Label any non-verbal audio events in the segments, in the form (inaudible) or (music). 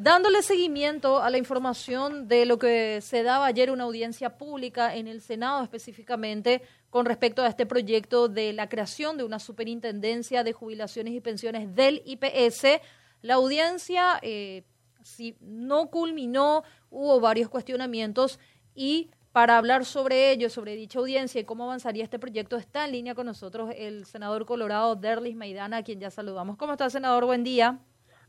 Dándole seguimiento a la información de lo que se daba ayer una audiencia pública en el Senado específicamente con respecto a este proyecto de la creación de una superintendencia de jubilaciones y pensiones del IPS, la audiencia eh, si no culminó, hubo varios cuestionamientos y para hablar sobre ello, sobre dicha audiencia y cómo avanzaría este proyecto, está en línea con nosotros el senador colorado Derlis Maidana, a quien ya saludamos. ¿Cómo está, senador? Buen día.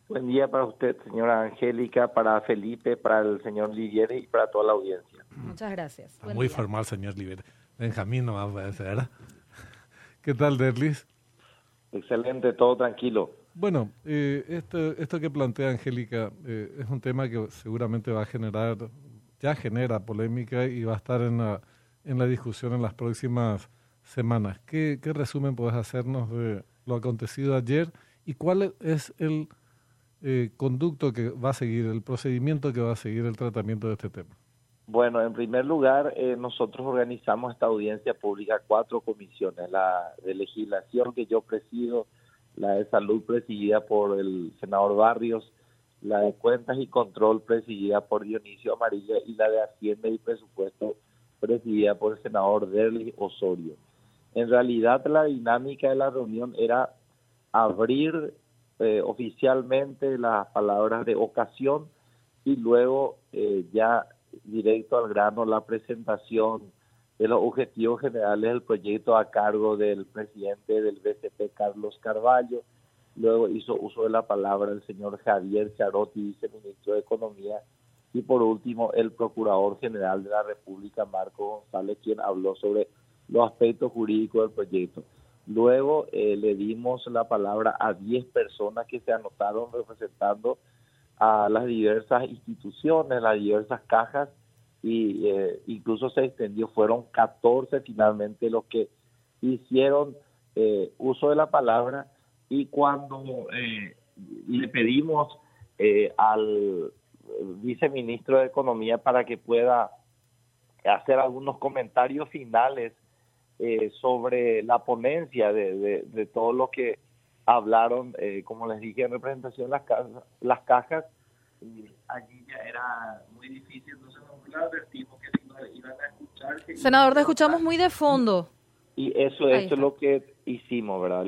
Buen día para usted, señora Angélica, para Felipe, para el señor Liviere y para toda la audiencia. Muchas gracias. muy formal, señor Liviere. Benjamín no va a ser. (laughs) ¿Qué tal, Derlis? Excelente, todo tranquilo. Bueno, eh, esto, esto que plantea Angélica eh, es un tema que seguramente va a generar, ya genera polémica y va a estar en la, en la discusión en las próximas semanas. ¿Qué, qué resumen puedes hacernos de lo acontecido ayer y cuál es el eh, conducto que va a seguir, el procedimiento que va a seguir el tratamiento de este tema? Bueno, en primer lugar, eh, nosotros organizamos esta audiencia pública cuatro comisiones, la de legislación que yo presido, la de salud presidida por el senador Barrios, la de cuentas y control presidida por Dionisio Amarilla y la de Hacienda y Presupuesto presidida por el senador Derli Osorio. En realidad la dinámica de la reunión era abrir eh, oficialmente las palabras de ocasión y luego eh, ya directo al grano la presentación de los objetivos generales del proyecto a cargo del presidente del BCP, Carlos Carballo. Luego hizo uso de la palabra el señor Javier Charotti, viceministro de Economía. Y por último, el Procurador General de la República, Marco González, quien habló sobre los aspectos jurídicos del proyecto. Luego eh, le dimos la palabra a 10 personas que se anotaron representando a las diversas instituciones, las diversas cajas, y eh, incluso se extendió, fueron 14 finalmente los que hicieron eh, uso de la palabra. Y cuando le pedimos al viceministro de Economía para que pueda hacer algunos comentarios finales eh, sobre la ponencia de, de, todo lo que hablaron, eh, como les dije en representación, las, cajas, las cajas. allí ya era muy difícil, entonces nosotros advertimos que iban a escuchar... Senador, te escuchamos muy de fondo. Y eso, eso es lo que hicimos, ¿verdad?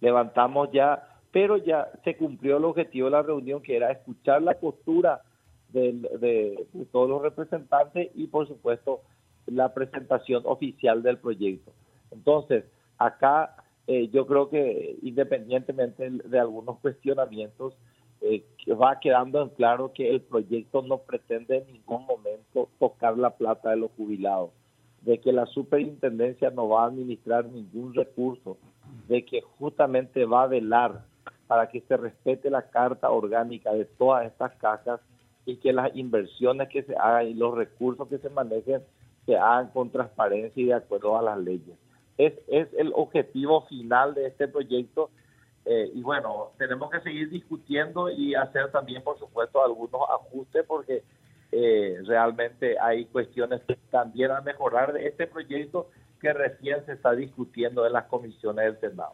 levantamos ya, pero ya se cumplió el objetivo de la reunión, que era escuchar la postura de, de todos los representantes y, por supuesto, la presentación oficial del proyecto. Entonces, acá eh, yo creo que independientemente de algunos cuestionamientos, eh, va quedando en claro que el proyecto no pretende en ningún momento tocar la plata de los jubilados, de que la superintendencia no va a administrar ningún recurso, de que justamente va a velar para que se respete la carta orgánica de todas estas cajas y que las inversiones que se hagan y los recursos que se manejen se hagan con transparencia y de acuerdo a las leyes. Es, es el objetivo final de este proyecto eh, y bueno, tenemos que seguir discutiendo y hacer también, por supuesto, algunos ajustes porque eh, realmente hay cuestiones que también a mejorar de este proyecto que recién se está discutiendo en las comisiones del Senado.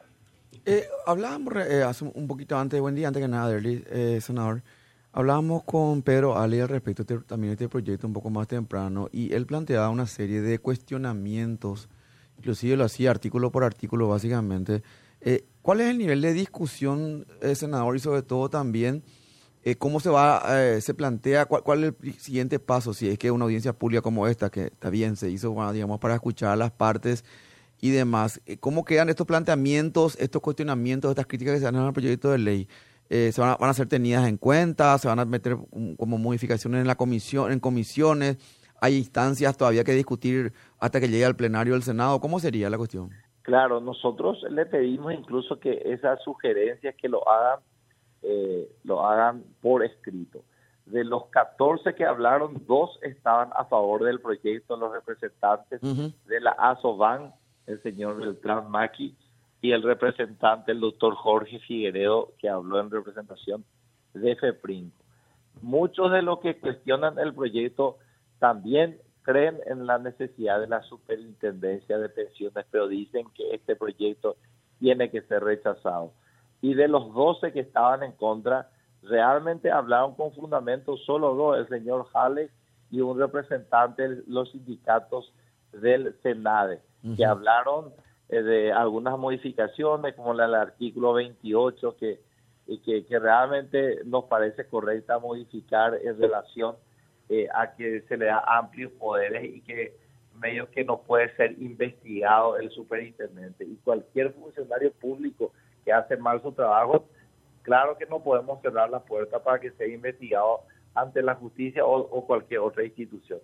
Eh, hablábamos hace un poquito antes, buen día, antes que nada, senador, Hablábamos con Pedro Ali al respecto este, también de este proyecto un poco más temprano y él planteaba una serie de cuestionamientos, inclusive lo hacía artículo por artículo básicamente. Eh, ¿Cuál es el nivel de discusión, eh, senador, y sobre todo también eh, cómo se va, se plantea, cuál, es el siguiente paso si es que una audiencia pública como esta, que está bien, se hizo, digamos, para escuchar a las partes y demás, cómo quedan estos planteamientos, estos cuestionamientos, estas críticas que se dan al proyecto de ley? Eh, se van a, ser tenidas en cuenta, se van a meter como modificaciones en la comisión, en comisiones, hay instancias todavía que discutir hasta que llegue al plenario del Senado. ¿Cómo sería la cuestión? Claro, nosotros le pedimos incluso que esas sugerencias que lo hagan, eh, lo hagan por escrito. De los 14 que hablaron, dos estaban a favor del proyecto, los representantes de la ASOBAN, el señor Beltrán Maki, y el representante, el doctor Jorge Figueredo, que habló en representación de FEPRIN. Muchos de los que cuestionan el proyecto también creen en la necesidad de la superintendencia de pensiones, pero dicen que este proyecto tiene que ser rechazado. Y de los 12 que estaban en contra, realmente hablaron con fundamento solo dos, el señor Hale y un representante de los sindicatos del Senade, que hablaron de algunas modificaciones, como la del artículo 28, que, que, que realmente nos parece correcta modificar en relación eh, a que se le da amplios poderes y que medio que no puede ser investigado el superintendente. Y cualquier funcionario público que hace mal su trabajo, claro que no podemos cerrar la puerta para que sea investigado ante la justicia o, cualquier otra institución.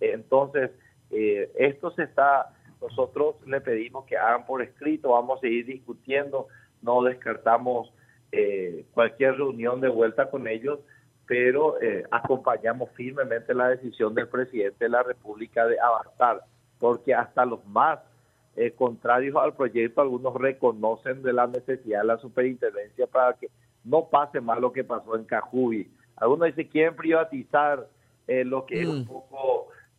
Entonces, eh, esto se está, nosotros le pedimos que hagan por escrito, vamos a seguir discutiendo, no descartamos eh, cualquier reunión de vuelta con ellos, pero eh, acompañamos firmemente la decisión del presidente de la República de avanzar, porque hasta los más eh, contrarios al proyecto, algunos reconocen de la necesidad de la superintendencia para que no pase más lo que pasó en Cajubi. Algunos dicen quieren privatizar eh, lo que es un mm.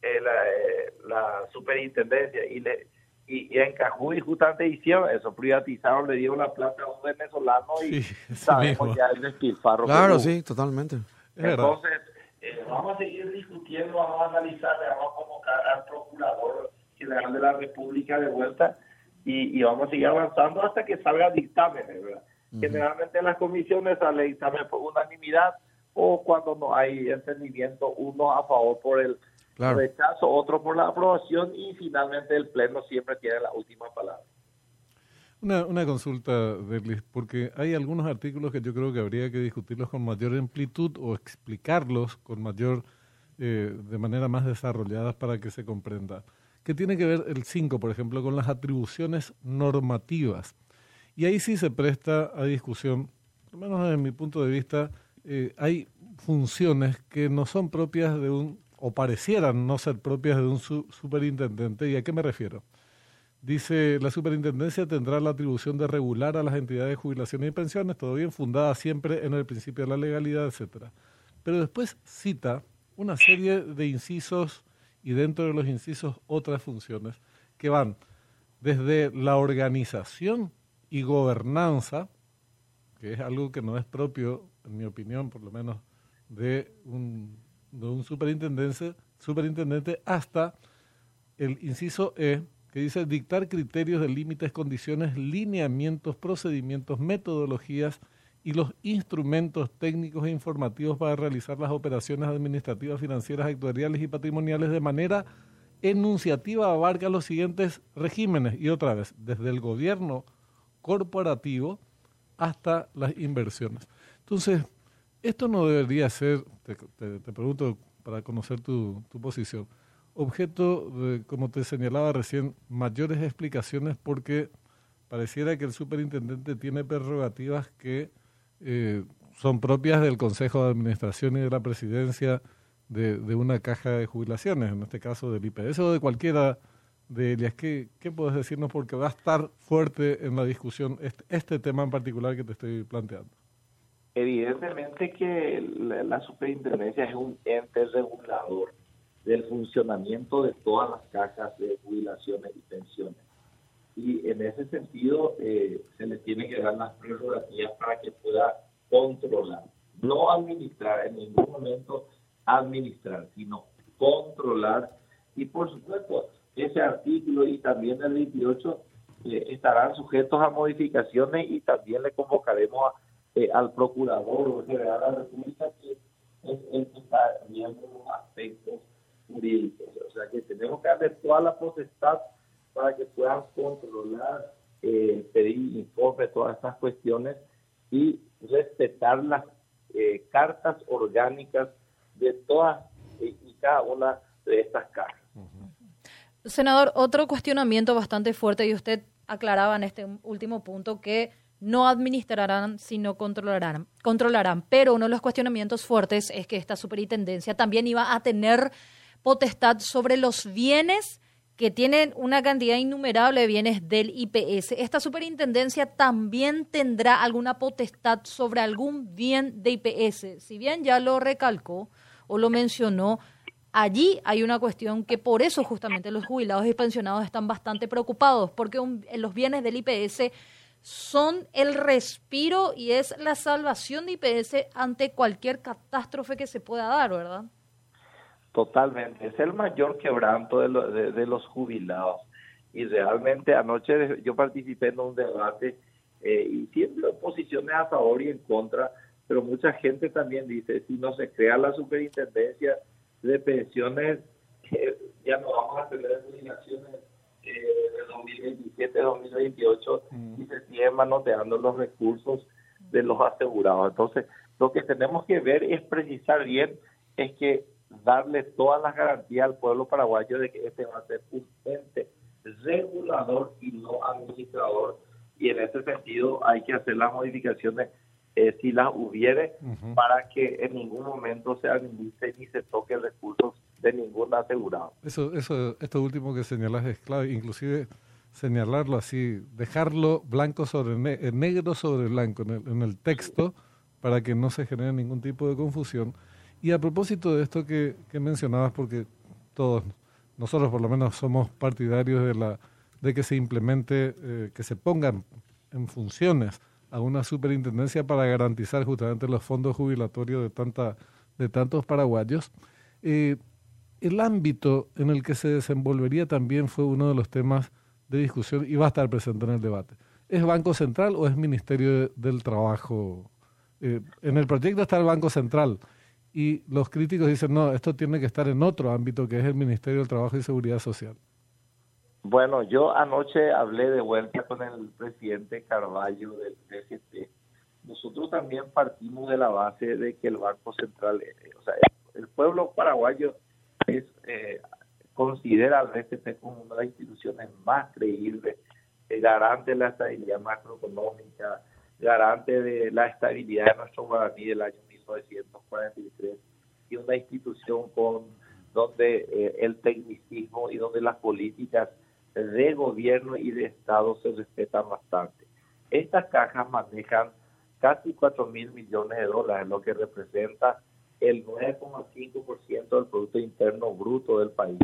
Poco la, superintendencia y le y, en Cajubi justamente hicieron eso, privatizaron, le dieron la plata a un venezolano y (laughs) sabemos ya el despilfarro. Claro, sí, totalmente. Entonces, eh, vamos a seguir discutiendo, vamos a analizar, vamos a convocar al Procurador General de la República de vuelta y, vamos a seguir avanzando hasta que salga dictamen, ¿verdad? Generalmente en las comisiones sale dictamen por unanimidad o cuando no hay entendimiento, uno a favor por el rechazo, otro por la aprobación y finalmente el Pleno siempre tiene la última palabra. Una, una consulta, Derlis, porque hay algunos artículos que yo creo que habría que discutirlos con mayor amplitud o explicarlos con mayor, eh, de manera más desarrollada para que se comprenda. ¿Qué tiene que ver el 5, por ejemplo, con las atribuciones normativas? Y ahí sí se presta a discusión, al menos desde mi punto de vista, eh, hay funciones que no son propias de un, o parecieran no ser propias de un superintendente. ¿Y a qué me refiero? Dice, la superintendencia tendrá la atribución de regular a las entidades de jubilaciones y pensiones, todo bien, fundada siempre en el principio de la legalidad, etcétera. Pero después cita una serie de incisos y dentro de los incisos otras funciones que van desde la organización y gobernanza, que es algo que no es propio, en mi opinión, por lo menos, de un, de un superintendente, superintendente, hasta el inciso E, que dice dictar criterios de límites, condiciones, lineamientos, procedimientos, metodologías y los instrumentos técnicos e informativos para realizar las operaciones administrativas, financieras, actuariales y patrimoniales de manera enunciativa abarca los siguientes regímenes y otra vez, desde el gobierno corporativo hasta las inversiones. Entonces, esto no debería ser, te, pregunto para conocer tu, tu posición, objeto, de, como te señalaba recién, mayores explicaciones porque pareciera que el superintendente tiene prerrogativas que eh, son propias del Consejo de Administración y de la Presidencia de, una caja de jubilaciones, en este caso del IPS o de cualquiera de ellas. ¿Qué, ¿Qué puedes decirnos? Porque va a estar fuerte en la discusión este, este tema en particular que te estoy planteando. Evidentemente que la superintendencia es un ente regulador del funcionamiento de todas las cajas de jubilaciones y pensiones. Y en ese sentido eh, se le tiene que dar las prerrogativas para que pueda controlar, no administrar, en ningún momento administrar, sino controlar. Y por supuesto, ese artículo y también el 28 eh, estarán sujetos a modificaciones y también le convocaremos eh, al procurador general de la República que es el que está viendo los aspectos o sea que tenemos que hacer toda la potestad para que puedan controlar, eh, pedir informes, todas estas cuestiones y respetar las eh, cartas orgánicas de todas y cada una de estas cajas. Senador, otro cuestionamiento bastante fuerte y usted aclaraba en este último punto que no administrarán, sino controlarán, controlarán. Pero uno de los cuestionamientos fuertes es que esta superintendencia también iba a tener potestad sobre los bienes que tienen una cantidad innumerable de bienes del IPS. ¿Esta superintendencia también tendrá alguna potestad sobre algún bien de IPS? Si bien ya lo recalcó o lo mencionó, allí hay una cuestión que por eso justamente los jubilados y pensionados están bastante preocupados, porque los bienes del IPS son el respiro y es la salvación de IPS ante cualquier catástrofe que se pueda dar, ¿verdad? Totalmente, es el mayor quebranto de, de, los jubilados. Y realmente anoche yo participé en un debate eh, y siempre posiciones a favor y en contra, pero mucha gente también dice, si no se crea la superintendencia de pensiones, eh, (laughs) ya no vamos a tener jubilaciones eh, de 2027-2028 mm. y se siguen manoteando los recursos de los asegurados. Entonces, lo que tenemos que ver es precisar bien, es que darle todas las garantías al pueblo paraguayo de que este va a ser un ente regulador y no administrador. Y en ese sentido hay que hacer las modificaciones eh, si las hubiere para que en ningún momento se administre ni se toque recursos de ningún asegurado. Eso, eso, esto último que señalas es clave, inclusive señalarlo así, dejarlo blanco sobre eh, negro sobre blanco en el, texto para que no se genere ningún tipo de confusión y a propósito de esto que, mencionabas, porque todos nosotros por lo menos somos partidarios de la de que se implemente, eh, que se pongan en funciones a una superintendencia para garantizar justamente los fondos jubilatorios de tanta de tantos paraguayos. Eh, el ámbito en el que se desenvolvería también fue uno de los temas de discusión y va a estar presente en el debate. ¿Es Banco Central o es Ministerio del Trabajo? Eh, en el proyecto está el Banco Central y los críticos dicen, no, esto tiene que estar en otro ámbito que es el Ministerio del Trabajo y Seguridad Social. Bueno, yo anoche hablé de vuelta con el presidente Carballo del DGT. Nosotros también partimos de la base de que el Banco Central, eh, o sea, el, pueblo paraguayo es eh, considera al DGT como una de las instituciones más creíbles, eh, garante de la estabilidad macroeconómica, garante de la estabilidad de nuestro guaraní del año 1943 y una institución con donde eh, el tecnicismo y donde las políticas de gobierno y de Estado se respetan bastante. Estas cajas manejan casi 4 mil millones de dólares, lo que representa el 9,5% del Producto Interno Bruto del país,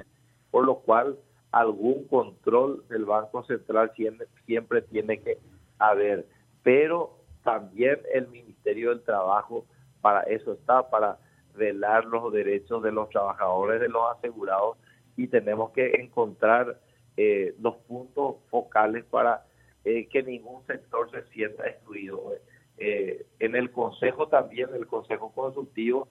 por lo cual algún control del Banco Central siempre, siempre tiene que haber, pero también el Ministerio del Trabajo para eso está, para velar los derechos de los trabajadores, de los asegurados, y tenemos que encontrar eh, los puntos focales para eh, que ningún sector se sienta excluido. Eh, en el Consejo también, el Consejo Consultivo,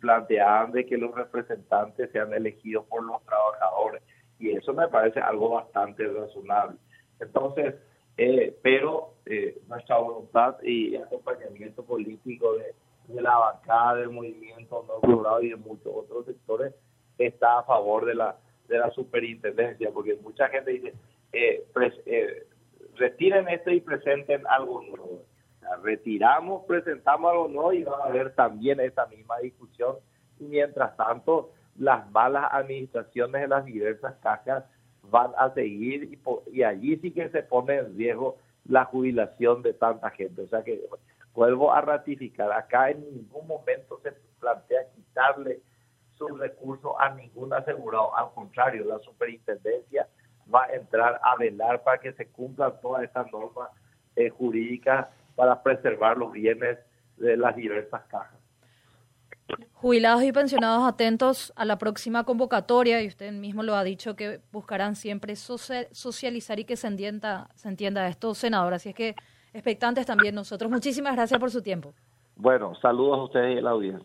planteaban de que los representantes sean elegidos por los trabajadores, y eso me parece algo bastante razonable. Entonces, eh, pero eh, nuestra voluntad y acompañamiento político de, la bancada del movimiento no y de muchos otros sectores está a favor de la de la superintendencia porque mucha gente dice eh, eh retiren esto y presenten algo nuevo retiramos presentamos algo nuevo y va a haber también esa misma discusión y mientras tanto las malas administraciones de las diversas cajas van a seguir y, allí sí que se pone en riesgo la jubilación de tanta gente. O sea que vuelvo a ratificar, acá en ningún momento se plantea quitarle sus recursos a ningún asegurado, al contrario, la superintendencia va a entrar a velar para que se cumplan todas estas normas eh, jurídicas para preservar los bienes de las diversas cajas. Jubilados y pensionados atentos a la próxima convocatoria, y usted mismo lo ha dicho, que buscarán siempre socializar y que se entienda, se entienda esto, senador. Así es que expectantes también nosotros. Muchísimas gracias por su tiempo. Bueno, saludos a ustedes y a la audiencia.